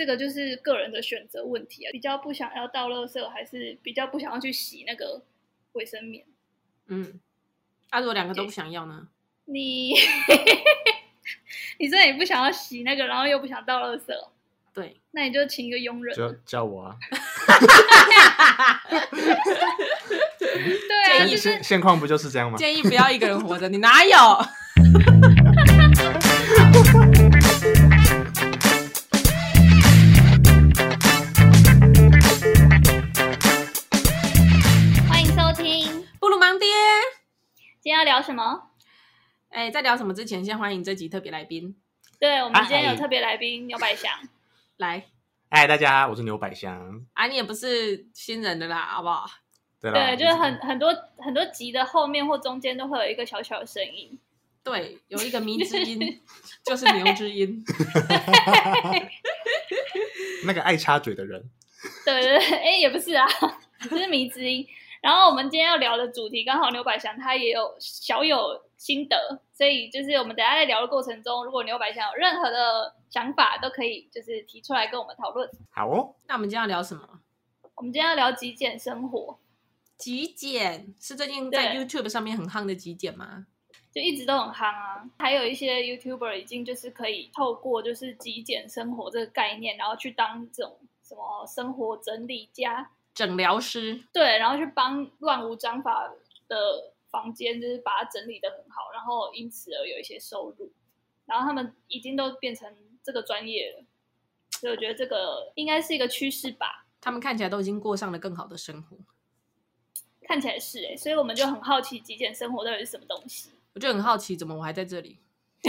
这个就是个人的选择问题啊，比较不想要倒垃圾，还是比较不想要去洗那个卫生棉？嗯，那、啊、如果两个都不想要呢？你，你说你不想要洗那个，然后又不想倒垃圾，对，那你就请一个佣人，就叫我啊。对啊，现现现况不就是这样吗？建议不要一个人活着，你哪有？今天要聊什么？哎，在聊什么之前，先欢迎这集特别来宾。对，我们今天有特别来宾牛百祥 来。嗨，大家，我是牛百祥。啊，你也不是新人的啦，好不好？对，对，就是很很多很多集的后面或中间都会有一个小小的声音。对，有一个迷之音，就是牛之音。那个爱插嘴的人。对对对，哎，也不是啊，就是迷之音。然后我们今天要聊的主题，刚好牛百祥他也有小有心得，所以就是我们等下在聊的过程中，如果牛百祥有任何的想法，都可以就是提出来跟我们讨论。好哦，那我们今天要聊什么？我们今天要聊极简生活。极简是最近在 YouTube 上面很夯的极简吗？就一直都很夯啊。还有一些 YouTuber 已经就是可以透过就是极简生活这个概念，然后去当这种什么生活整理家。整疗师。对，然后去帮乱无章法的房间，就是把它整理的很好，然后因此而有一些收入。然后他们已经都变成这个专业了，所以我觉得这个应该是一个趋势吧。他们看起来都已经过上了更好的生活，看起来是哎、欸，所以我们就很好奇极简生活到底是什么东西。我就很好奇，怎么我还在这里？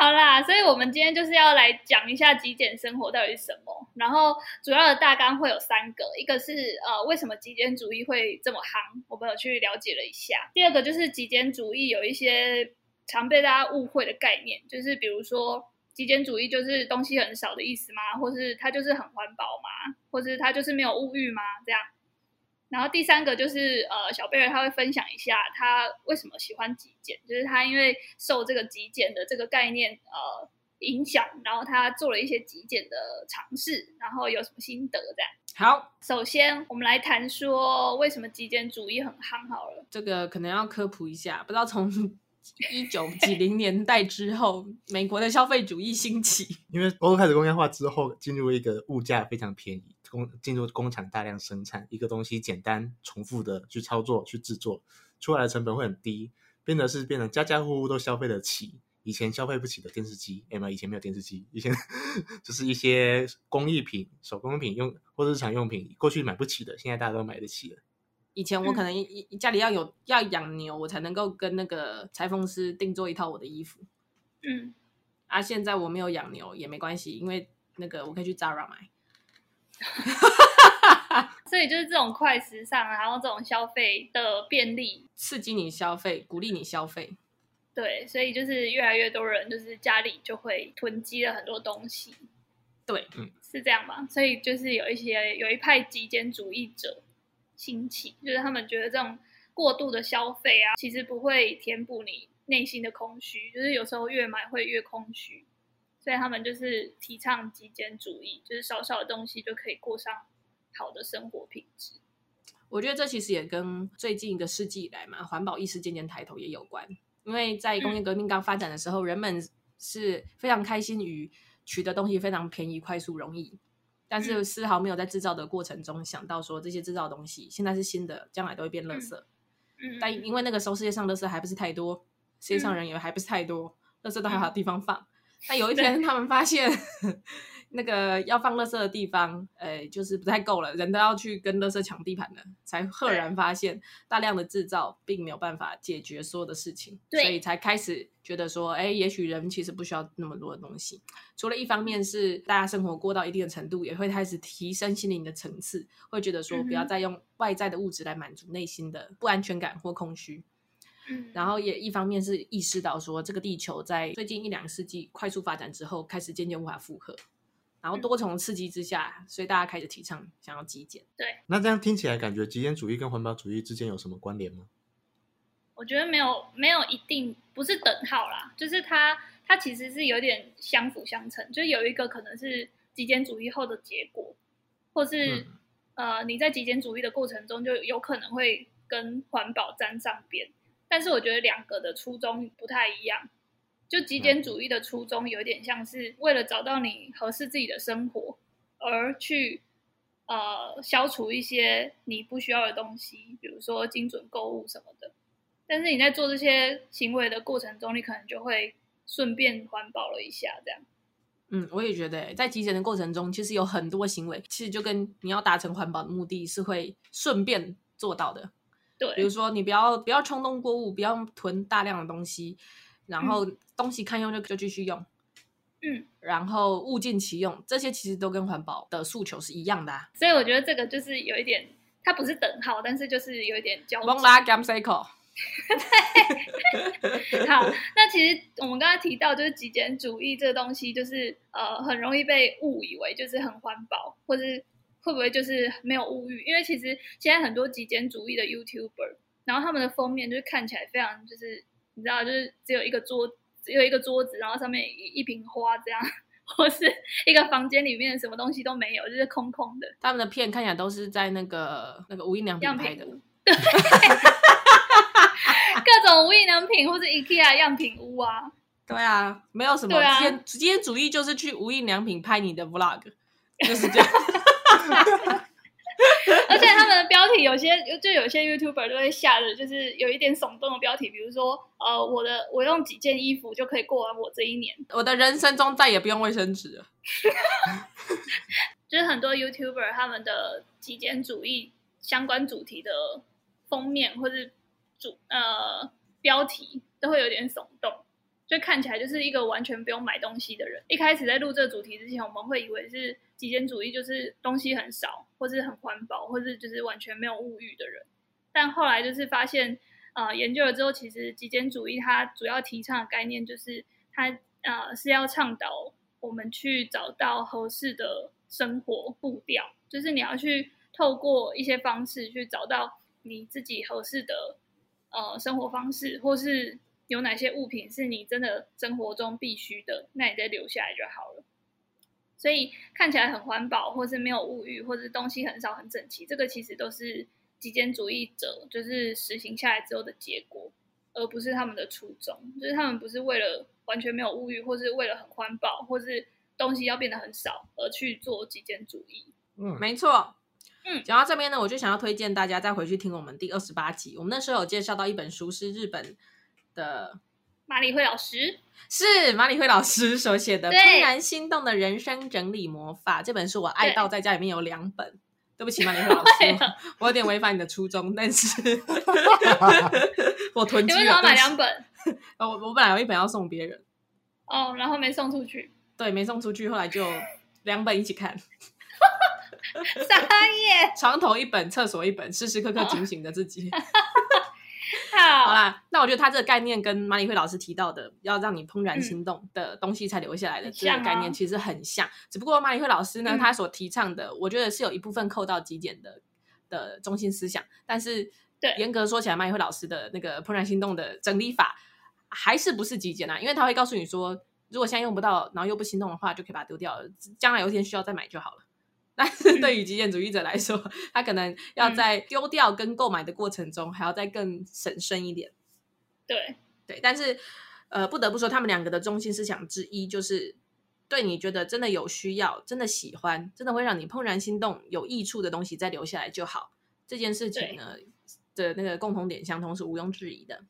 好啦，所以我们今天就是要来讲一下极简生活到底是什么。然后主要的大纲会有三个，一个是呃为什么极简主义会这么夯，我们有去了解了一下。第二个就是极简主义有一些常被大家误会的概念，就是比如说极简主义就是东西很少的意思吗？或是它就是很环保吗？或是它就是没有物欲吗？这样。然后第三个就是呃，小贝尔他会分享一下他为什么喜欢极简，就是他因为受这个极简的这个概念呃影响，然后他做了一些极简的尝试，然后有什么心得这样。好，首先我们来谈说为什么极简主义很夯好了。这个可能要科普一下，不知道从 一九几零年代之后，美国的消费主义兴起，因为欧洲开始工业化之后，进入一个物价非常便宜。工进入工厂大量生产一个东西，简单重复的去操作去制作，出来的成本会很低，变得是变成家家户户都消费得起。以前消费不起的电视机，哎嘛，以前没有电视机，以前 就是一些工艺品、手工品用或者日常用品，过去买不起的，现在大家都买得起了。以前我可能家里要有要养牛，我才能够跟那个裁缝师定做一套我的衣服。嗯，啊，现在我没有养牛也没关系，因为那个我可以去 Zara 买。所以就是这种快时尚，然后这种消费的便利，刺激你消费，鼓励你消费。对，所以就是越来越多人就是家里就会囤积了很多东西。对，嗯，是这样吧？所以就是有一些有一派极简主义者兴起，就是他们觉得这种过度的消费啊，其实不会填补你内心的空虚，就是有时候越买会越空虚。所以他们就是提倡极简主义，就是少少的东西就可以过上好的生活品质。我觉得这其实也跟最近一个世纪以来嘛，环保意识渐渐抬头也有关。因为在工业革命刚发展的时候，嗯、人们是非常开心于取得东西非常便宜、快速、容易，但是丝毫没有在制造的过程中想到说这些制造的东西现在是新的，将来都会变垃圾。嗯，但因为那个时候世界上垃圾还不是太多，世界上人也还不是太多，垃圾都还有地方放。那有一天，他们发现那个要放垃圾的地方，呃，就是不太够了，人都要去跟垃圾抢地盘了，才赫然发现大量的制造并没有办法解决所有的事情，所以才开始觉得说，哎，也许人其实不需要那么多的东西。除了一方面是大家生活过到一定的程度，也会开始提升心灵的层次，会觉得说不要再用外在的物质来满足内心的不安全感或空虚。然后也一方面是意识到说，这个地球在最近一两个世纪快速发展之后，开始渐渐无法负荷，然后多重刺激之下，所以大家开始提倡想要极简。对，那这样听起来，感觉极简主义跟环保主义之间有什么关联吗？我觉得没有，没有一定不是等号啦，就是它它其实是有点相辅相成，就有一个可能是极简主义后的结果，或是、嗯、呃你在极简主义的过程中就有可能会跟环保沾上边。但是我觉得两个的初衷不太一样。就极简主义的初衷有点像是为了找到你合适自己的生活而去呃消除一些你不需要的东西，比如说精准购物什么的。但是你在做这些行为的过程中，你可能就会顺便环保了一下，这样。嗯，我也觉得，在极简的过程中，其实有很多行为，其实就跟你要达成环保的目的是会顺便做到的。对，比如说你不要不要冲动购物，不要囤大量的东西，然后东西看用就就继续用。嗯，然后物尽其用，这些其实都跟环保的诉求是一样的啊。所以我觉得这个就是有一点，它不是等号，但是就是有一点交。忘拉 gam cycle。对，好，那其实我们刚才提到，就是极简主义这个东西，就是呃，很容易被误以为就是很环保，或是会不会就是没有物欲？因为其实现在很多极简主义的 YouTuber，然后他们的封面就是看起来非常就是你知道，就是只有一个桌。只有一个桌子，然后上面一一瓶花这样，或是一个房间里面什么东西都没有，就是空空的。他们的片看起来都是在那个那个无印良品拍的，对，各种无印良品或是 IKEA 样品屋啊。对啊，没有什么。啊、极简极简主义就是去无印良品拍你的 Vlog，就是这样。而且他们的标题有些就有些 YouTuber 都会下的，就是有一点耸动的标题，比如说呃，我的我用几件衣服就可以过完我这一年，我的人生中再也不用卫生纸了。就是很多 YouTuber 他们的极简主义相关主题的封面或是主呃标题都会有点耸动，就看起来就是一个完全不用买东西的人。一开始在录这个主题之前，我们会以为是。极简主义就是东西很少，或是很环保，或是就是完全没有物欲的人。但后来就是发现，呃，研究了之后，其实极简主义它主要提倡的概念就是它呃是要倡导我们去找到合适的生活步调，就是你要去透过一些方式去找到你自己合适的呃生活方式，或是有哪些物品是你真的生活中必须的，那你再留下来就好了。所以看起来很环保，或是没有物欲，或是东西很少很整齐，这个其实都是极简主义者就是实行下来之后的结果，而不是他们的初衷。就是他们不是为了完全没有物欲，或是为了很环保，或是东西要变得很少而去做极简主义。嗯，没错。嗯，讲到这边呢，我就想要推荐大家再回去听我们第二十八集，我们那时候有介绍到一本书，是日本的。麻理惠老师是麻理惠老师所写的《怦然心动的人生整理魔法》这本书，我爱到在家里面有两本。对，不起，麻理惠老师，我有点违反你的初衷，但是 我囤积了。你为什么买两本？我我本来有一本要送别人，哦，然后没送出去。对，没送出去，后来就两本一起看。啥耶？床头一本，厕所一本，时时刻刻警醒着自己。哦好，好啦，那我觉得他这个概念跟马里惠老师提到的要让你怦然心动的东西才留下来的这个概念其实很像，只不过马里惠老师呢，他所提倡的，我觉得是有一部分扣到极简的的中心思想，但是对严格说起来，马里惠老师的那个怦然心动的整理法还是不是极简啊？因为他会告诉你说，如果现在用不到，然后又不心动的话，就可以把它丢掉了，将来有一天需要再买就好了。但是对于极简主义者来说，嗯、他可能要在丢掉跟购买的过程中，还要再更审慎一点。对对，但是呃，不得不说，他们两个的中心思想之一，就是对你觉得真的有需要、真的喜欢、真的会让你怦然心动、有益处的东西，再留下来就好。这件事情呢的那个共同点相通是毋庸置疑的。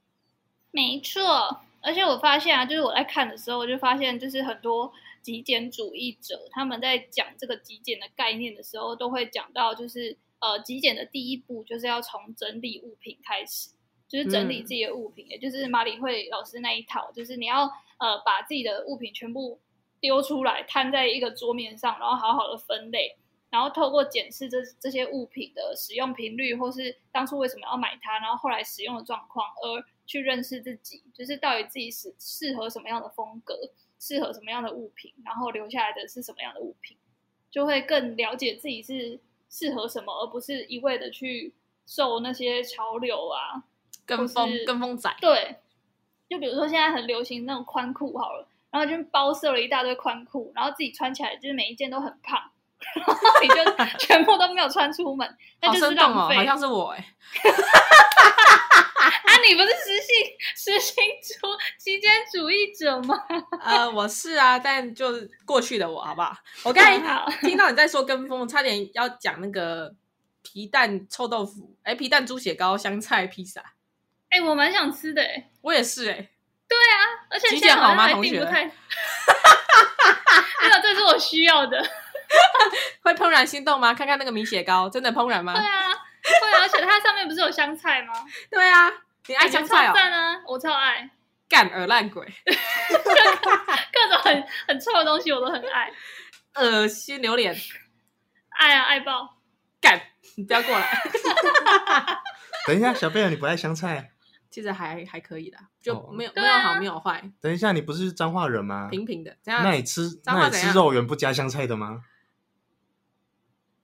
没错，而且我发现啊，就是我在看的时候，我就发现就是很多。极简主义者他们在讲这个极简的概念的时候，都会讲到，就是呃，极简的第一步就是要从整理物品开始，就是整理自己的物品，嗯、也就是马里会老师那一套，就是你要呃把自己的物品全部丢出来，摊在一个桌面上，然后好好的分类，然后透过检视这这些物品的使用频率，或是当初为什么要买它，然后后来使用的状况，而去认识自己，就是到底自己适适合什么样的风格。适合什么样的物品，然后留下来的是什么样的物品，就会更了解自己是适合什么，而不是一味的去受那些潮流啊，跟风跟风仔。对，就比如说现在很流行那种宽裤好了，然后就包设了一大堆宽裤，然后自己穿起来就是每一件都很胖，然后你就 全部都没有穿出门，那就是浪费。好，好像是我哎、欸。啊，你不是实行实行主极简主义者吗？呃，我是啊，但就是过去的我，好不好？我刚才 听到你在说跟风，差点要讲那个皮蛋臭豆腐，哎，皮蛋猪血糕、香菜披萨，哎，我蛮想吃的，哎，我也是，哎，对啊，而且现在好像还订不太，没有，这是我需要的，会怦然心动吗？看看那个米血糕，真的怦然吗？对啊。对，而且它上面不是有香菜吗？对啊，你爱香菜哦？赞啊，我超爱。干耳烂鬼，各种很很臭的东西我都很爱。恶心榴莲，爱啊爱爆。干，你不要过来。等一下，小贝尔，你不爱香菜？其实还还可以的，就没有没有好没有坏。等一下，你不是彰化人吗？平平的，那你吃那你吃肉圆不加香菜的吗？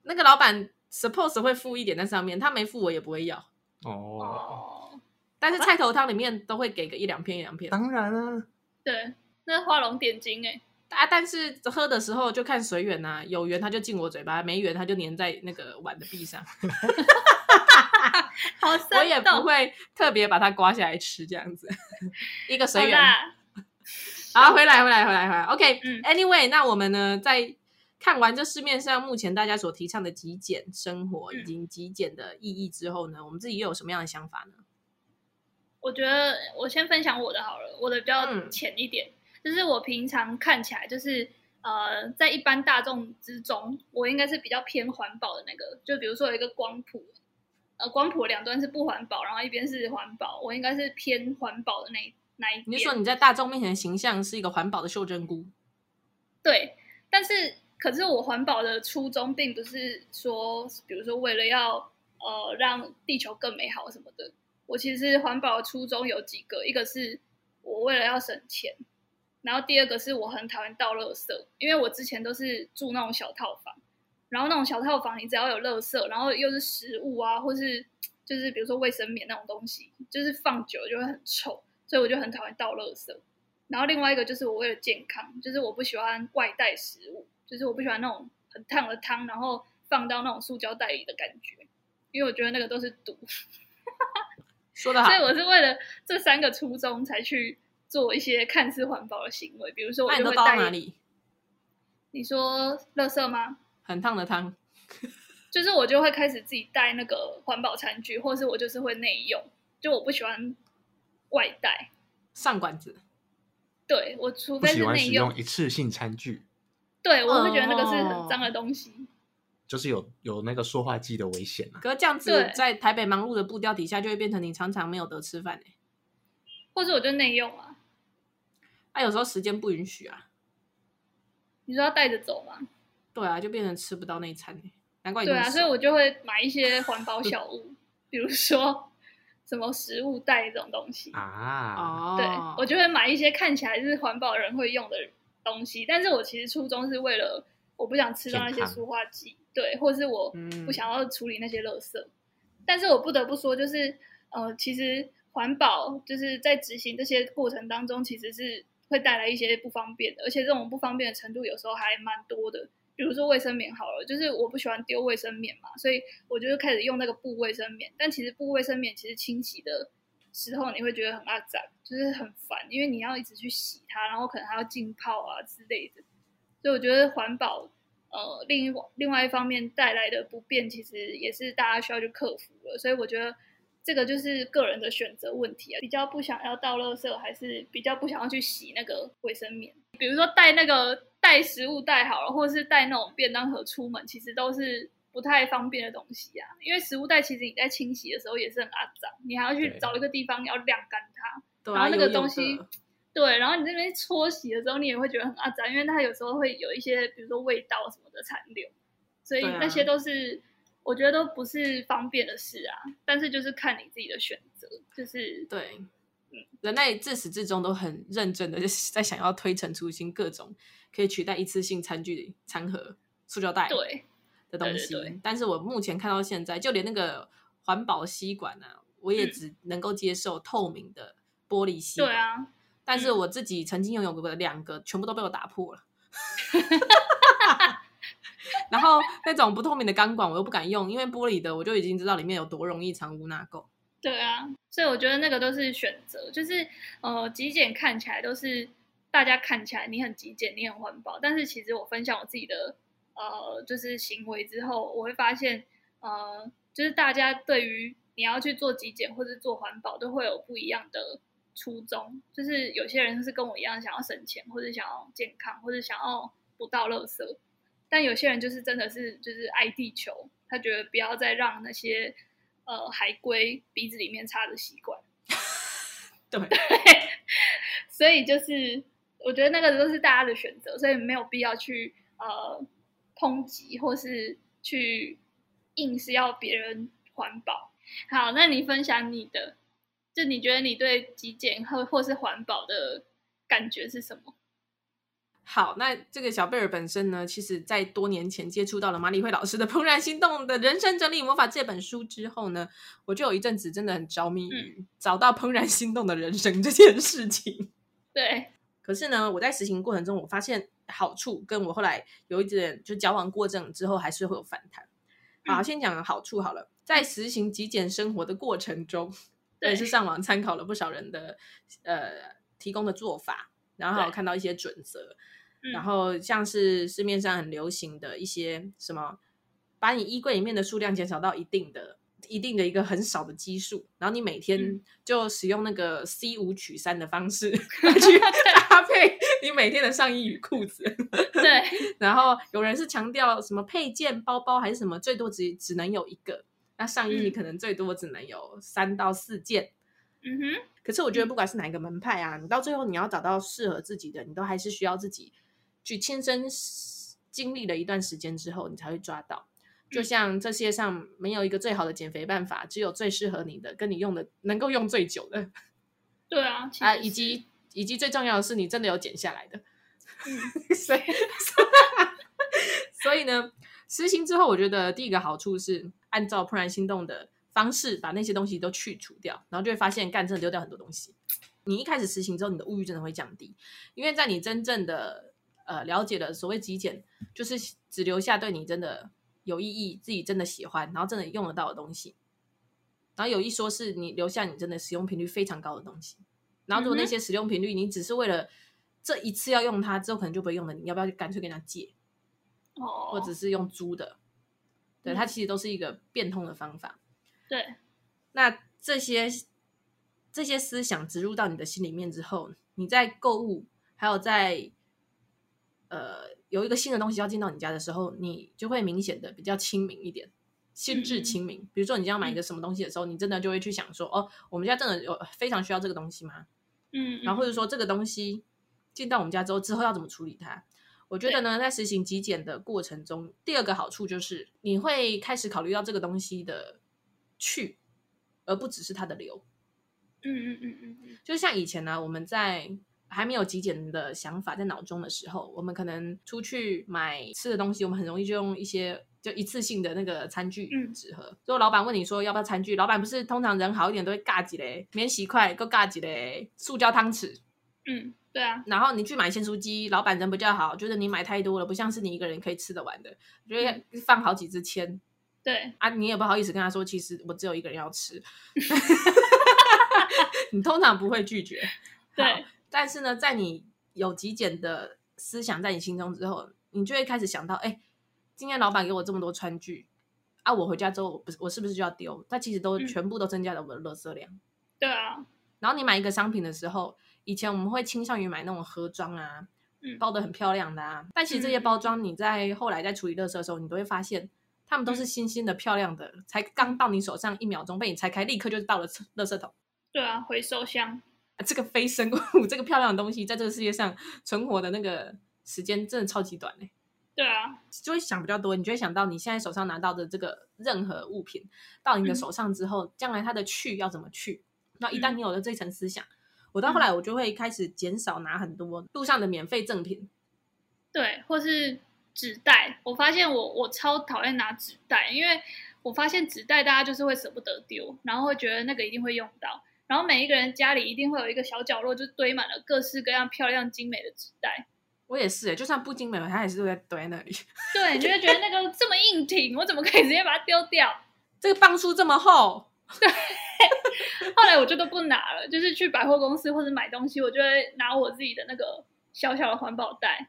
那个老板。Suppose 会附一点在上面，他没附我也不会要哦。Oh. 但是菜头汤里面都会给个一两片一两片。当然啊，对，那画龙点睛哎啊！但是喝的时候就看随缘呐，有缘他就进我嘴巴，没缘他就粘在那个碗的壁上。好，我也不会特别把它刮下来吃这样子，一个随缘。好，回来回来回来回来。OK，Anyway，、嗯、那我们呢在。看完这市面上目前大家所提倡的极简生活以及极简的意义之后呢，嗯、我们自己又有什么样的想法呢？我觉得我先分享我的好了，我的比较浅一点，嗯、就是我平常看起来就是呃，在一般大众之中，我应该是比较偏环保的那个。就比如说有一个光谱，呃，光谱两端是不环保，然后一边是环保，我应该是偏环保的那那一边。你说你在大众面前的形象是一个环保的袖珍菇？对，但是。可是我环保的初衷并不是说，比如说为了要呃让地球更美好什么的。我其实环保的初衷有几个，一个是我为了要省钱，然后第二个是我很讨厌倒垃圾，因为我之前都是住那种小套房，然后那种小套房你只要有垃圾，然后又是食物啊，或是就是比如说卫生棉那种东西，就是放久了就会很臭，所以我就很讨厌倒垃圾。然后另外一个就是我为了健康，就是我不喜欢外带食物。就是我不喜欢那种很烫的汤，然后放到那种塑胶袋里的感觉，因为我觉得那个都是毒。说得好，所以我是为了这三个初衷才去做一些看似环保的行为，比如说我就会带。哪里？你说垃圾吗？很烫的汤，就是我就会开始自己带那个环保餐具，或是我就是会内用，就我不喜欢外带上馆子。对，我除非是内用，用一次性餐具。对，我会觉得那个是很脏的东西，哦、就是有有那个塑化剂的危险啊。可是这样子，在台北忙碌的步调底下，就会变成你常常没有得吃饭，欸、或者我就内用啊。啊，有时候时间不允许啊。你说要带着走吗？对啊，就变成吃不到那一餐，欸、难怪你对啊，所以我就会买一些环保小物，比如说什么食物袋这种东西啊。对，我就会买一些看起来是环保人会用的。东西，但是我其实初衷是为了我不想吃到那些塑化剂，康对，或是我不想要处理那些垃圾。嗯、但是我不得不说，就是呃，其实环保就是在执行这些过程当中，其实是会带来一些不方便的，而且这种不方便的程度有时候还蛮多的。比如说卫生棉好了，就是我不喜欢丢卫生棉嘛，所以我就开始用那个布卫生棉。但其实布卫生棉其实清洗的时候你会觉得很阿杂，就是很烦，因为你要一直去洗它，然后可能还要浸泡啊之类的。所以我觉得环保，呃，另一另外一方面带来的不便，其实也是大家需要去克服的。所以我觉得这个就是个人的选择问题啊，比较不想要倒垃圾，还是比较不想要去洗那个卫生棉。比如说带那个带食物带好了，或者是带那种便当盒出门，其实都是。不太方便的东西啊，因为食物袋其实你在清洗的时候也是很肮脏，你还要去找一个地方要晾干它，对然后那个东西，对，然后你这边搓洗的时候，你也会觉得很肮脏，因为它有时候会有一些，比如说味道什么的残留，所以那些都是、啊、我觉得都不是方便的事啊。但是就是看你自己的选择，就是对，嗯，人类自始至终都很认真的 在想要推陈出新，各种可以取代一次性餐具、餐盒、塑胶袋，对。的东西，对对对，但是我目前看到现在，就连那个环保吸管呢、啊，我也只能够接受透明的玻璃吸管。对啊，但是我自己曾经拥有过的两个，全部都被我打破了。然后那种不透明的钢管我又不敢用，因为玻璃的我就已经知道里面有多容易藏污纳垢。对啊，所以我觉得那个都是选择，就是呃，极简看起来都是大家看起来你很极简，你很环保，但是其实我分享我自己的呃，就是行为之后，我会发现呃，就是大家对于你要去做极简或者做环保，都会有不一样的初衷。就是有些人是跟我一样想要省钱，或者想要健康，或者想要不倒垃圾。但有些人就是真的是就是爱地球，他觉得不要再让那些呃海龟鼻子里面插着吸管。对，对，所以就是我觉得那个都是大家的选择，所以没有必要去呃抨击或是去硬是要别人环保。好，那你分享你的，就你觉得你对极简或或是环保的感觉是什么？好，那这个小贝尔本身呢，其实在多年前接触到了马里惠老师的《怦然心动的人生整理魔法》这本书之后呢，我就有一阵子真的很着迷于找到怦然心动的人生这件事情。对，可是呢，我在实行过程中，我发现好处跟我后来有一点就矫枉过正之后，还是会有反弹。好，先讲好处好了，在实行极简生活的过程中，我也是上网参考了不少人的呃提供的做法，然后还有看到一些准则。然后像是市面上很流行的一些什么，把你衣柜里面的数量减少到一定的、一定的一个很少的基数，然后你每天就使用那个 C 五取三的方式 去 搭配你每天的上衣与裤子。对。然后有人是强调什么配件、包包还是什么，最多只只能有一个。那上衣你可能最多只能有三到四件。嗯哼。可是我觉得不管是哪一个门派啊，你到最后你要找到适合自己的，你都还是需要自己。去亲身经历了一段时间之后，你才会抓到。就像这世界上没有一个最好的减肥办法，只有最适合你的，跟你用的能够用最久的。对啊，啊，以及以及最重要的是，你真的有减下来的。嗯，所以 所以呢，实行之后，我觉得第一个好处是按照怦然心动的方式，把那些东西都去除掉，然后就会发现，干，真的丢掉很多东西。你一开始实行之后，你的物欲真的会降低，因为在你真正的。呃，了解了所谓极简，就是只留下对你真的有意义、自己真的喜欢，然后真的用得到的东西。然后有一说是你留下你真的使用频率非常高的东西。然后如果那些使用频率你只是为了这一次要用它，之后可能就不会用了，你要不要干脆跟他借？哦，或者是用租的？对，它其实都是一个变通的方法。对，那这些这些思想植入到你的心里面之后，你在购物还有在。呃，有一个新的东西要进到你家的时候，你就会明显的比较亲民一点，心智清明。嗯、比如说，你将要买一个什么东西的时候，嗯、你真的就会去想说，哦，我们家真的有非常需要这个东西吗？嗯，然后或者说这个东西进到我们家之后，之后要怎么处理它？我觉得呢，在实行极简的过程中，第二个好处就是你会开始考虑到这个东西的去，而不只是它的留。嗯嗯嗯嗯嗯，就像以前呢，我们在。还没有极简的想法在脑中的时候，我们可能出去买吃的东西，我们很容易就用一些就一次性的那个餐具纸盒。如果老板问你说要不要餐具，老板不是通常人好一点都会尬几嘞，免洗筷够尬几嘞，塑胶汤匙。嗯，对啊。然后你去买鲜蔬鸡，老板人比较好，觉得你买太多了，不像是你一个人可以吃得完的，觉得放好几支签。对啊，你也不好意思跟他说，其实我只有一个人要吃。你通常不会拒绝。对。但是呢，在你有极简的思想在你心中之后，你就会开始想到，哎，今天老板给我这么多餐具啊，我回家之后，我不是我是不是就要丢？它其实都全部都增加了我的垃圾量。嗯。对啊。然后你买一个商品的时候，以前我们会倾向于买那种盒装啊，包得很漂亮的啊。但其实这些包装，你在后来在处理垃圾的时候，你都会发现，它们都是新鲜的、漂亮的，才刚到你手上一秒钟被你拆开，立刻就到了垃圾桶。对啊，回收箱。这个非生物，这个漂亮的东西，在这个世界上存活的那个时间真的超级短嘞。对啊，就会想比较多，你就会想到你现在手上拿到的这个任何物品，到你的手上之后，嗯、将来它的去要怎么去？那一旦你有了这层思想，嗯、我到后来我就会开始减少拿很多路上的免费赠品。对，或是纸袋。我发现我我超讨厌拿纸袋，因为我发现纸袋大家就是会舍不得丢，然后会觉得那个一定会用到。然然后每一个人家里一定会有一个小角落，就堆满了各式各样漂亮精美的纸袋。我也是，就算不精美，它也是都在堆在那里。对，你就会觉得那个这么硬挺，我怎么可以直接把它丢掉？这个磅数这么厚。对。后来我就都不拿了，就是去百货公司或者买东西，我就会拿我自己的那个小小的环保袋。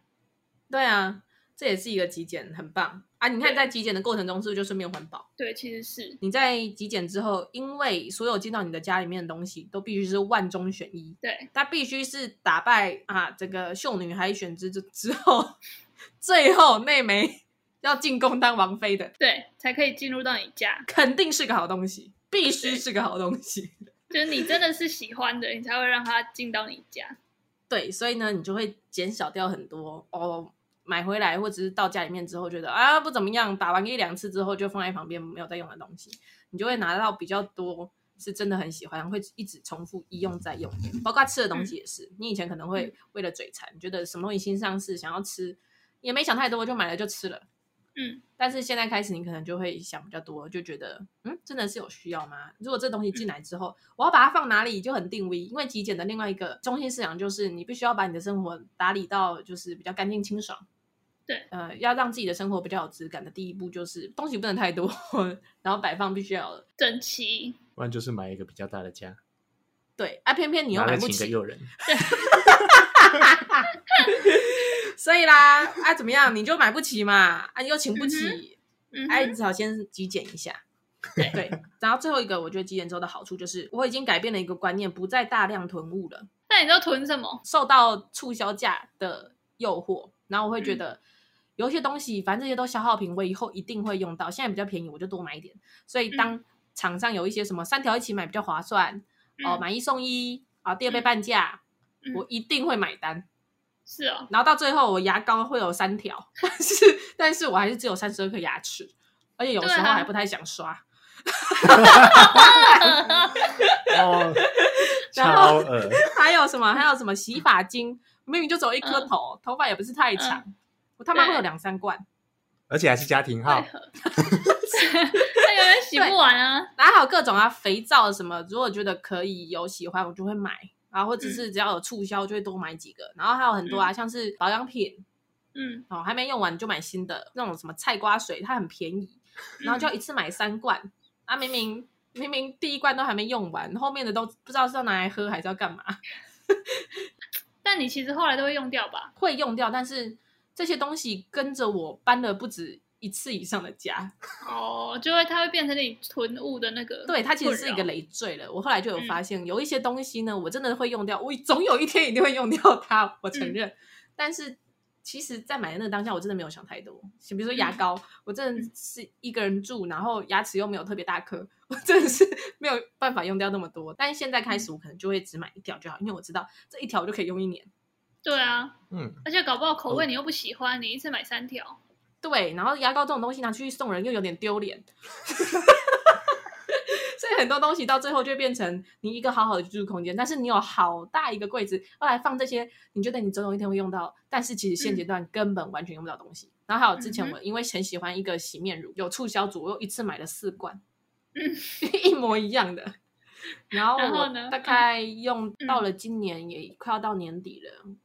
对啊，这也是一个极简，很棒啊！你看，在极简的过程中，是不是就顺便环保？对，其实是你在极简之后，因为所有进到你的家里面的东西都必须是万中选一，对，它必须是打败啊这个秀女海选之之后，最后那枚 要进宫当王妃的，对，才可以进入到你家，肯定是个好东西。必须是个好东西，就是你真的是喜欢的，你才会让它进到你家。对，所以呢，你就会减少掉很多哦。买回来或者是到家里面之后，觉得啊不怎么样，打完一两次之后就放在旁边没有再用的东西，你就会拿到比较多是真的很喜欢，会一直重复一用再用。包括吃的东西也是，嗯、你以前可能会为了嘴馋，觉得什么东西新上市想要吃，也没想太多就买了就吃了。嗯，但是现在开始，你可能就会想比较多，就觉得，嗯，真的是有需要吗？如果这东西进来之后，嗯、我要把它放哪里，就很定位。因为极简的另外一个中心思想就是，你必须要把你的生活打理到就是比较干净清爽。对，呃，要让自己的生活比较有质感的第一步就是东西不能太多，然后摆放必须要整齐，不然就是买一个比较大的家。对，啊，偏偏你又买不起，个诱人。对 所以啦，啊，怎么样？你就买不起嘛，啊，你又请不起，嗯嗯、哎，只好先极简一下。对 对，然后最后一个，我觉得极简之后的好处就是，我已经改变了一个观念，不再大量囤物了。那你知道囤什么？受到促销价的诱惑，然后我会觉得、嗯、有一些东西，反正这些都消耗品，我以后一定会用到。现在比较便宜，我就多买一点。所以当厂商有一些什么三条一起买比较划算，嗯、哦，买一送一啊，第二杯半价，嗯、我一定会买单。是哦，然后到最后我牙膏会有三条，但是但是我还是只有三十二颗牙齿，而且有时候还不太想刷。哦，超恶。还有什么？还有什么洗发精？明明就只有一颗头，头发也不是太长，我他妈会有两三罐，而且还是家庭号，那永远洗不完啊！然后还有各种啊，肥皂什么，如果觉得可以有喜欢，我就会买。然后或者是只要有促销，就会多买几个。嗯、然后还有很多啊，像是保养品，嗯，哦，还没用完就买新的，那种什么菜瓜水，它很便宜，然后就要一次买三罐。嗯、啊，明明明明第一罐都还没用完，后面的都不知道是要拿来喝还是要干嘛。但你其实后来都会用掉吧？会用掉，但是这些东西跟着我搬了不止一次以上的家哦，就会它会变成你囤物的那个，对，它其实是一个累赘了。我后来就有发现，嗯、有一些东西呢，我真的会用掉，我总有一天一定会用掉它，我承认。嗯、但是其实，在买的那个当下，我真的没有想太多。比如说牙膏，嗯、我真的是一个人住，然后牙齿又没有特别大颗，我真的是 没有办法用掉那么多。但是现在开始，我可能就会只买一条就好，因为我知道这一条我就可以用一年。对啊，嗯，而且搞不好口味你又不喜欢，你一次买三条。对，然后牙膏这种东西拿出去送人又有点丢脸，所以很多东西到最后就会变成你一个好好的居住空间，但是你有好大一个柜子，后来放这些你觉得你总有一天会用到，但是其实现阶段根本完全用不到东西。嗯、然后还有之前我因为很喜欢一个洗面乳，有促销组，我又一次买了四罐，嗯，一模一样的。然后我大概用到了今年也快要到年底了，嗯，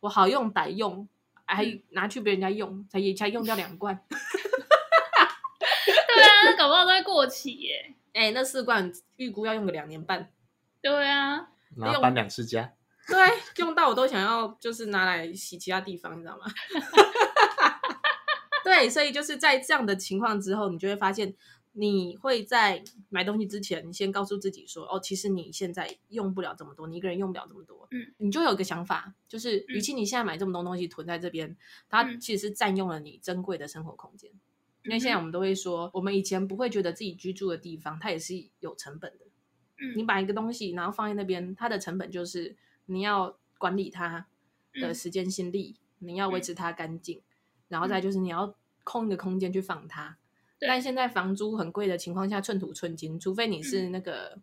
我好用歹用。还拿去别人家用，才也才用掉两罐。对啊，搞不好都会过期耶。哎、欸，那四罐预估要用个两年半。对啊，然后搬两次家。对，用到我都想要，就是拿来洗其他地方，你知道吗？对，所以就是在这样的情况之后，你就会发现。你会在买东西之前，你先告诉自己说：“哦，其实你现在用不了这么多，你一个人用不了这么多。”嗯，你就有一个想法，就是，与其你现在买这么多东西囤在这边，嗯、它其实是占用了你珍贵的生活空间。嗯、因为现在我们都会说，我们以前不会觉得自己居住的地方，它也是有成本的。嗯，你把一个东西然后放在那边，它的成本就是你要管理它的时间心力，嗯、你要维持它干净，嗯、然后再就是你要空一个空间去放它。但现在房租很贵的情况下，寸土寸金，除非你是那个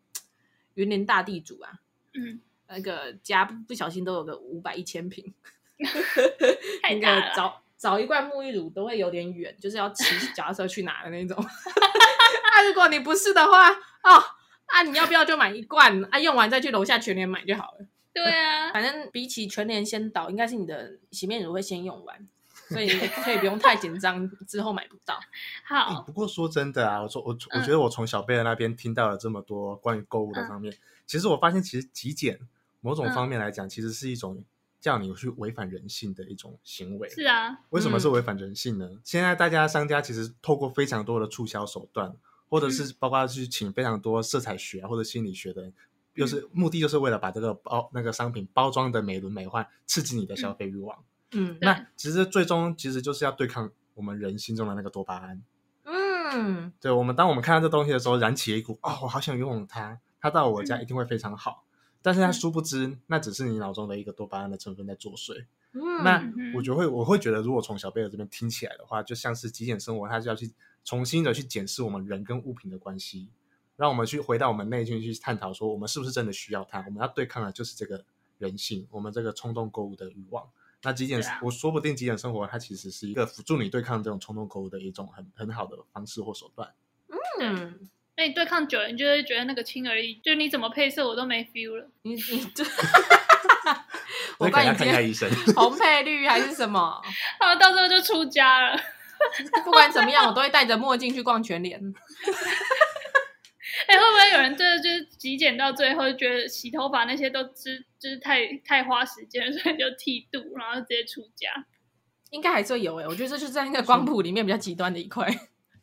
云林大地主啊，嗯，那个家不小心都有个五百一千平，太大了，找找一罐沐浴乳都会有点远，就是要骑脚踏车去拿的那种。那、啊、如果你不是的话，哦，啊，你要不要就买一罐啊？用完再去楼下全年买就好了。对啊，反正比起全年先倒，应该是你的洗面乳会先用完，所以你可以不用太紧张，之后买不到。好、欸，不过说真的啊，我说我我觉得我从小贝儿那边听到了这么多关于购物的方面，嗯、其实我发现其实极简某种方面来讲，嗯、其实是一种叫你去违反人性的一种行为。是啊，为什么是违反人性呢？嗯、现在大家商家其实透过非常多的促销手段，或者是包括去请非常多色彩学或者心理学的人。就是目的，就是为了把这个包那个商品包装的美轮美奂，刺激你的消费欲望。嗯，那其实最终其实就是要对抗我们人心中的那个多巴胺。嗯，对，我们当我们看到这东西的时候，燃起一股哦，我好想拥有它，它到我家一定会非常好。嗯、但是它殊不知，那只是你脑中的一个多巴胺的成分在作祟。嗯，那我就会我会觉得，如果从小贝尔这边听起来的话，就像是极简生活，它就要去重新的去检视我们人跟物品的关系。让我们去回到我们内心去探讨，说我们是不是真的需要它？我们要对抗的就是这个人性，我们这个冲动购物的欲望。那极简，啊、我说不定极简生活它其实是一个辅助你对抗这种冲动购物的一种很很好的方式或手段。嗯，那你对抗久了，你就会觉得那个轻而易，就你怎么配色我都没 feel 了。你你这，我帮你看一下医生，红配绿还是什么？他们到时候就出家了。不管怎么样，我都会戴着墨镜去逛全联。哎、欸，会不会有人就是就是极简到最后就觉得洗头发那些都就是就是太太花时间，所以就剃度，然后直接出家？应该还是有哎、欸，我觉得这就是在那个光谱里面比较极端的一块，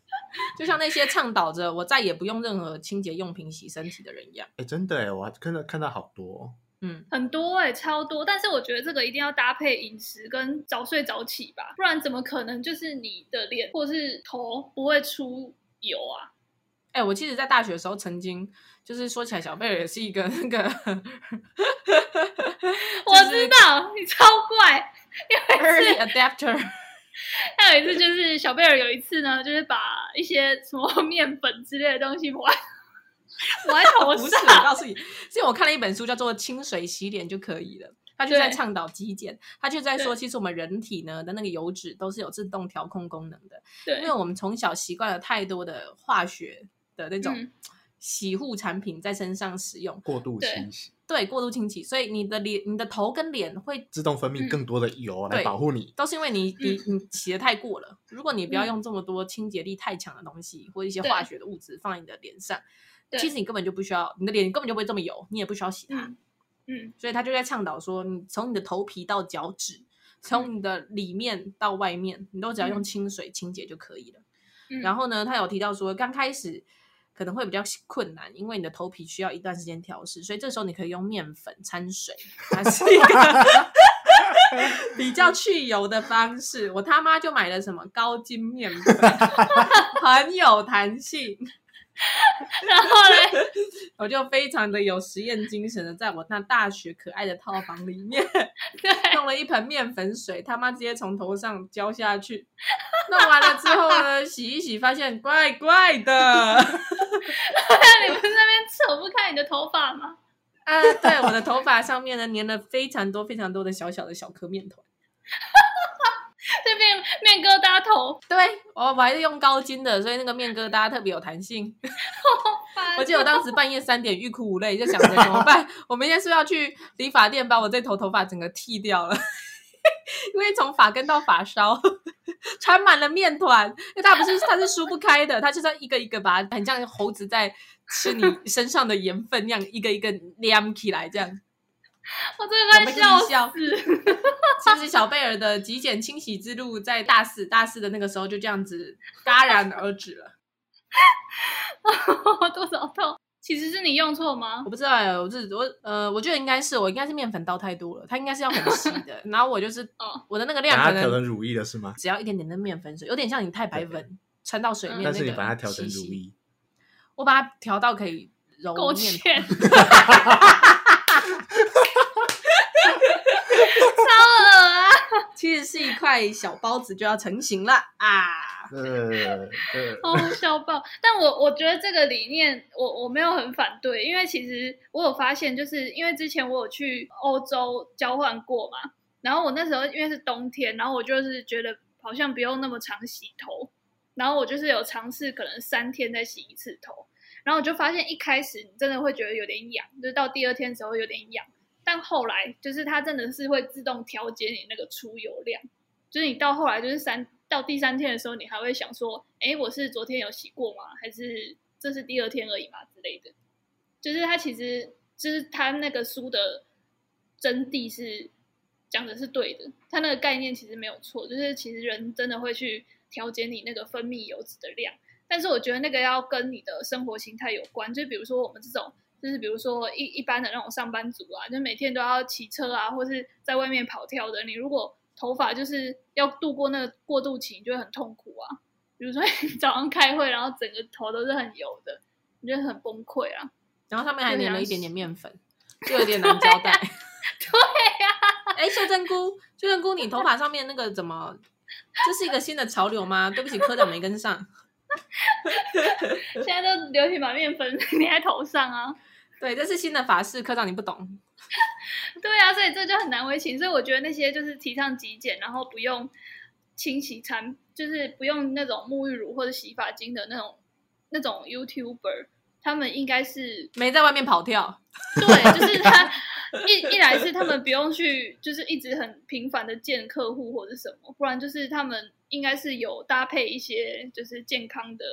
就像那些倡导着我再也不用任何清洁用品洗身体的人一样。哎、欸，真的哎，我还看到看到好多，嗯，很多哎，超多。但是我觉得这个一定要搭配饮食跟早睡早起吧，不然怎么可能就是你的脸或是头不会出油啊？哎、欸，我其实，在大学的时候，曾经就是说起来，小贝尔也是一个那个，我知道你超怪，因为是 early adapter。还有一次，就是小贝尔有一次呢，就是把一些什么 面粉之类的东西玩玩头上。不是，我告诉你，是我看了一本书，叫做《清水洗脸就可以了》，他就在倡导极简，他就在说，其实我们人体呢的那个油脂都是有自动调控功能的，对，因为我们从小习惯了太多的化学。的那种洗护产品在身上使用，过度清洗，对，过度清洗，所以你的脸、你的头跟脸会自动分泌更多的油来保护你，都是因为你你你洗的太过了。如果你不要用这么多清洁力太强的东西或一些化学的物质放在你的脸上，其实你根本就不需要，你的脸根本就不会这么油，你也不需要洗它。嗯，所以他就在倡导说，你从你的头皮到脚趾，从你的里面到外面，你都只要用清水清洁就可以了。然后呢，他有提到说，刚开始。可能会比较困难，因为你的头皮需要一段时间调试，所以这时候你可以用面粉掺水，它是一个 比较去油的方式。我他妈就买了什么高筋面粉，很有弹性。然后呢，我就非常的有实验精神的，在我那大学可爱的套房里面，弄了一盆面粉水，他妈直接从头上浇下去，弄完了之后呢，洗一洗，发现怪怪的。那你们那边扯不开你的头发吗？啊，对，我的头发上面呢，粘了非常多非常多的小小的小颗面团。这边面疙瘩头，对，我我还是用高筋的，所以那个面疙瘩特别有弹性。我记得我当时半夜三点欲哭无泪，就想着怎么办？我明天是不是要去理发店把我这头头发整个剃掉了？因为从发根到发梢缠满了面团，因为它不是它是梳不开的，它就是要一个一个把它很像猴子在吃你身上的盐分那样一个一个黏起来这样。我真的在笑死！其实小贝儿的极简清洗之路，在大四大四的那个时候就这样子戛然而止了。多少痛？其实是你用错吗？我不知道哎，我是我呃，我觉得应该是我应该是面粉倒太多了，它应该是要很细的。然后我就是哦，我的那个量可能调成乳液了是吗？只要一点点的面粉水，有点像你太白粉掺到水面那个。但是你把它调成乳液，我把它调到可以揉面团。其实是一块小包子就要成型了啊！哦，小包，但我我觉得这个理念我我没有很反对，因为其实我有发现，就是因为之前我有去欧洲交换过嘛，然后我那时候因为是冬天，然后我就是觉得好像不用那么常洗头，然后我就是有尝试可能三天再洗一次头，然后我就发现一开始你真的会觉得有点痒，就是到第二天的时候有点痒，但后来就是它真的是会自动调节你那个出油量，就是你到后来就是三到第三天的时候，你还会想说，哎，我是昨天有洗过吗？还是这是第二天而已嘛之类的？就是它其实就是它那个书的真谛是讲的是对的，它那个概念其实没有错，就是其实人真的会去调节你那个分泌油脂的量。但是我觉得那个要跟你的生活形态有关，就比如说我们这种，就是比如说一一般的那种上班族啊，就每天都要骑车啊，或是在外面跑跳的，你如果头发就是要度过那个过渡期，你就会很痛苦啊。比如说你 早上开会，然后整个头都是很油的，你就很崩溃啊。然后上面还粘了一点点面粉，就有点难交代。对呀，哎，秀珍菇，秀珍菇，你头发上面那个怎么？这是一个新的潮流吗？对不起，科长没跟上。现在都流行把面粉粘在头上啊！对，这是新的法式，科长你不懂。对啊，所以这就很难为情。所以我觉得那些就是提倡极简，然后不用清洗产，就是不用那种沐浴乳或者洗发精的那种那种 YouTuber，他们应该是没在外面跑跳。对，就是他一一来是他们不用去，就是一直很频繁的见客户或者什么，不然就是他们。应该是有搭配一些就是健康的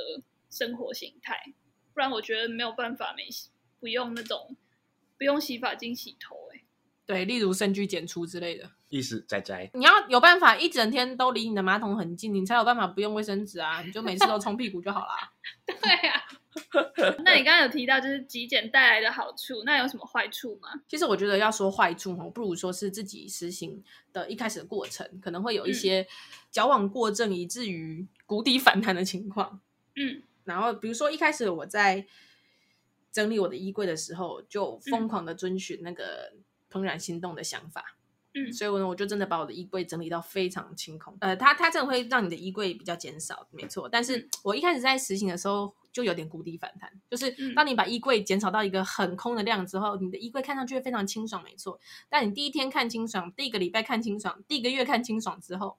生活形态，不然我觉得没有办法没洗，不用那种不用洗发精洗头哎、欸。对，例如深居简出之类的。意思在在，你要有办法一整天都离你的马桶很近，你才有办法不用卫生纸啊！你就每次都冲屁股就好啦。对啊。那你刚刚有提到就是极简带来的好处，那有什么坏处吗？其实我觉得要说坏处，不如说是自己实行的一开始的过程，可能会有一些矫枉过正，以至于谷底反弹的情况。嗯，然后比如说一开始我在整理我的衣柜的时候，就疯狂的遵循那个怦然心动的想法。嗯，所以呢，我就真的把我的衣柜整理到非常清空。呃，它它真的会让你的衣柜比较减少，没错。但是我一开始在实行的时候，就有点谷底反弹，就是当你把衣柜减少到一个很空的量之后，你的衣柜看上去会非常清爽，没错。但你第一天看清爽，第一个礼拜看清爽，第一个月看清爽之后，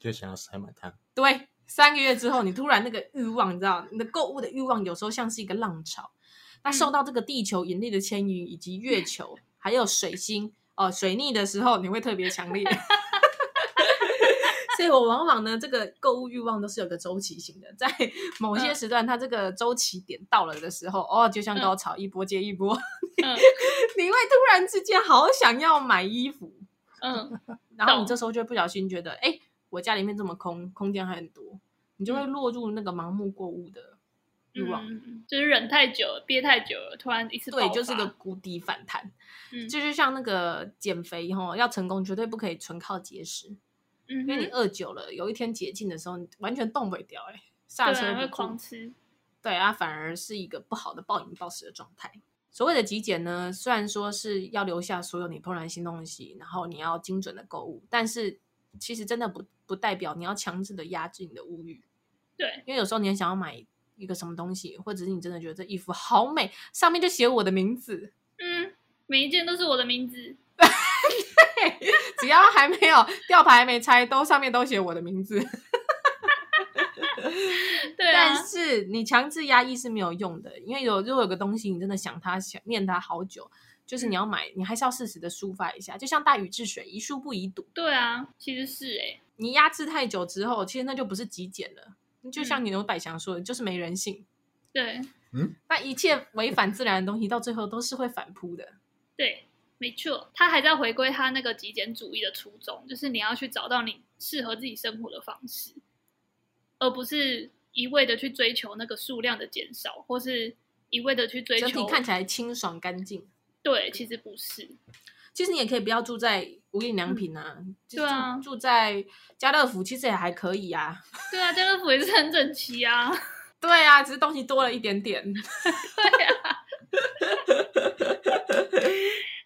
就想要塞满它。对，三个月之后，你突然那个欲望，你知道，你的购物的欲望有时候像是一个浪潮，那受到这个地球引力的牵引，以及月球 还有水星。哦，水逆的时候你会特别强烈，所以我往往呢，这个购物欲望都是有个周期性的，在某些时段，它这个周期点到了的时候，哦，就像高潮，一波接一波，嗯、你会突然之间好想要买衣服，嗯，然后你这时候就不小心觉得，哎，我家里面这么空，空间还很多，你就会落入那个盲目购物的欲望，嗯，就是忍太久了，憋太久了，突然一次对，就是个谷底反弹。嗯，就是像那个减肥哈，要成功绝对不可以纯靠节食，嗯，因为你饿久了，有一天解禁的时候，你完全动不掉，哎，刹车会狂吃，对啊，反而是一个不好的暴饮暴食的状态。所谓的极简呢，虽然说是要留下所有你怦然心动的东西，然后你要精准的购物，但是其实真的不不代表你要强制的压制你的物欲，对，因为有时候你很想要买一个什么东西，或者是你真的觉得这衣服好美，上面就写我的名字，嗯。每一件都是我的名字，对，只要还没有吊牌还没拆，都上面都写我的名字。对啊，但是你强制压抑是没有用的，因为有如果有个东西你真的想它、想念它好久，就是你要买，你还是要适时的抒发一下，就像大禹治水，宜疏不宜堵。对啊，其实是哎、欸，你压制太久之后，其实那就不是极简了，就像你牛百祥说的，就是没人性。对，嗯，那一切违反自然的东西，到最后都是会反扑的。对，没错，他还在回归他那个极简主义的初衷，就是你要去找到你适合自己生活的方式，而不是一味的去追求那个数量的减少，或是一味的去追求整体看起来清爽干净。对，其实不是。其实你也可以不要住在无印良品啊，嗯、对啊，住在家乐福其实也还可以啊。对啊，家乐福也是很整齐啊。对啊，只是东西多了一点点。对啊。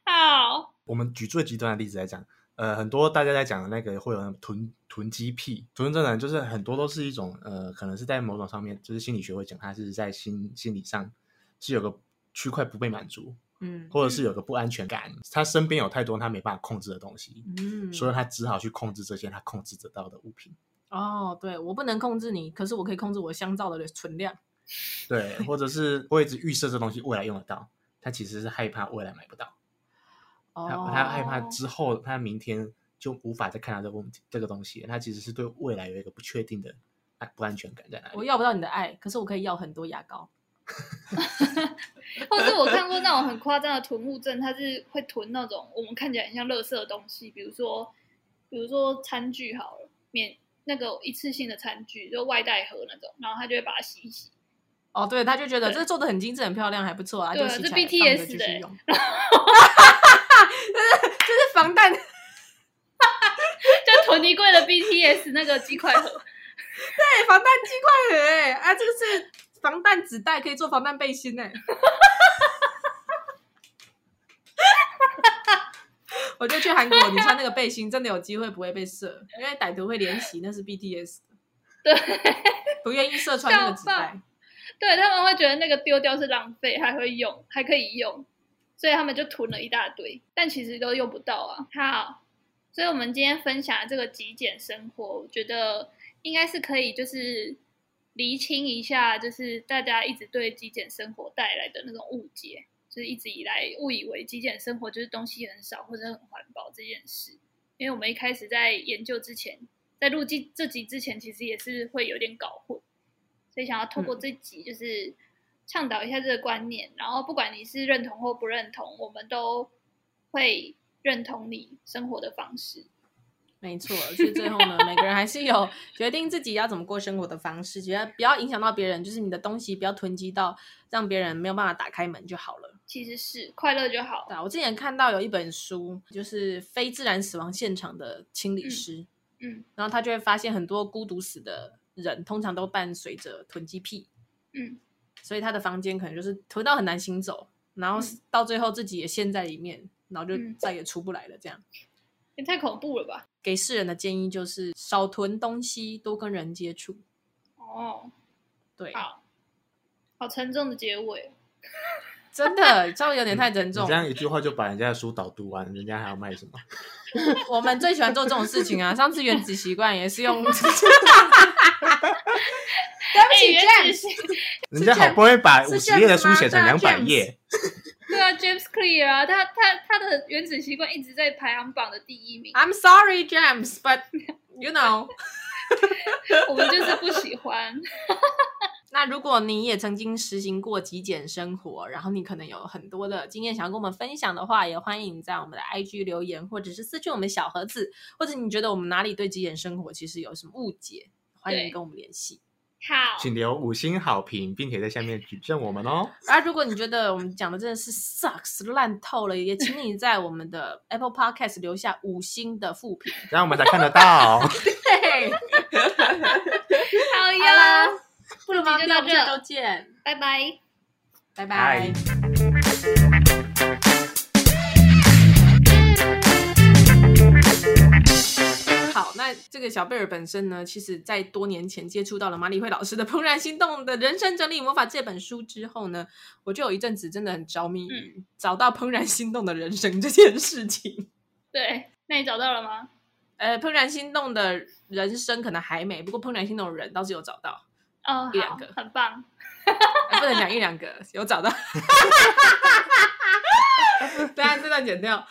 好，我们举最极端的例子来讲，呃，很多大家在讲的那个会有那囤囤积癖，囤积症就是很多都是一种呃，可能是在某种上面，就是心理学会讲，它是在心心理上是有个区块不被满足，嗯，或者是有个不安全感，他身边有太多他没办法控制的东西，嗯，所以他只好去控制这些他控制得到的物品。哦，对，我不能控制你，可是我可以控制我香皂的存量。对，或者是我一直预设这东西未来用得到，他其实是害怕未来买不到，他、oh. 他害怕之后他明天就无法再看到这个问题这个东西，他其实是对未来有一个不确定的安不安全感在哪里。我要不到你的爱，可是我可以要很多牙膏。或者我看过那种很夸张的囤物症，他是会囤那种我们看起来很像垃圾的东西，比如说比如说餐具好了，免那个一次性的餐具，就外带盒那种，然后他就会把它洗一洗。哦，对，他就觉得这做的很精致、很漂亮，还不错啊，就洗起来这 BTS 的！这 是这是防弹，就囤衣柜的 BTS 那个鸡块盒。对，防弹鸡块盒，哎啊，这个是防弹纸袋，可以做防弹背心呢。我就去韩国，你穿那个背心，真的有机会不会被射，因为歹徒会联想那是 BTS 对，不愿意射穿那个纸袋。对，他们会觉得那个丢掉是浪费，还会用，还可以用，所以他们就囤了一大堆，但其实都用不到啊。好，所以我们今天分享的这个极简生活，我觉得应该是可以，就是厘清一下，就是大家一直对极简生活带来的那种误解，就是一直以来误以为极简生活就是东西很少或者很环保这件事。因为我们一开始在研究之前，在录这这集之前，其实也是会有点搞混。所以想要透过这集，就是倡导一下这个观念，嗯，然后不管你是认同或不认同，我们都会认同你生活的方式。没错，所以最后呢，每个人还是有决定自己要怎么过生活的方式，觉得不要影响到别人，就是你的东西不要囤积到让别人没有办法打开门就好了。其实是快乐就好。对啊，我之前看到有一本书，就是非自然死亡现场的清理师，嗯，嗯，然后他就会发现很多孤独死的。人通常都伴随着囤积癖，嗯，所以他的房间可能就是囤到很难行走，然后到最后自己也陷在里面，然后就再也出不来了。这样也太恐怖了吧？给世人的建议就是少囤东西，多跟人接触。哦，对，好，好沉重的结尾，真的稍微有点太沉重。这样一句话就把人家的书导读完，人家还要卖什么？我们最喜欢做这种事情啊！上次原子习惯也是用。对不起，James，人家好不容易把五十页的书写成两百页。对啊，James Clear 啊，他他他的原子习惯一直在排行榜的第一名。I'm sorry, James，but you know，我们就是不喜欢。那如果你也曾经实行过极简生活，然后你可能有很多的经验想要跟我们分享的话，也欢迎你在我们的 IG 留言，或者是私讯我们小盒子，或者你觉得我们哪里对极简生活其实有什么误解，欢迎跟我们联系。好，请留五星好评，并且在下面举证我们哦。而、啊、如果你觉得我们讲的真的是 sucks 烂透了，也请你在我们的 Apple Podcast 留下五星的负评，这样我们才看得到。对，好呀，不如就到这。周见，拜拜，拜拜。这个小贝尔本身呢，其实在多年前接触到了麻理惠老师的《怦然心动的人生整理魔法》这本书之后呢，我就有一阵子真的很着迷于找到怦然心动的人生这件事情。对，那你找到了吗？呃，怦然心动的人生可能还没，不过怦然心动的人倒是有找到。哦，一两个，很棒。不能讲一两个，有找到。大家这段剪掉。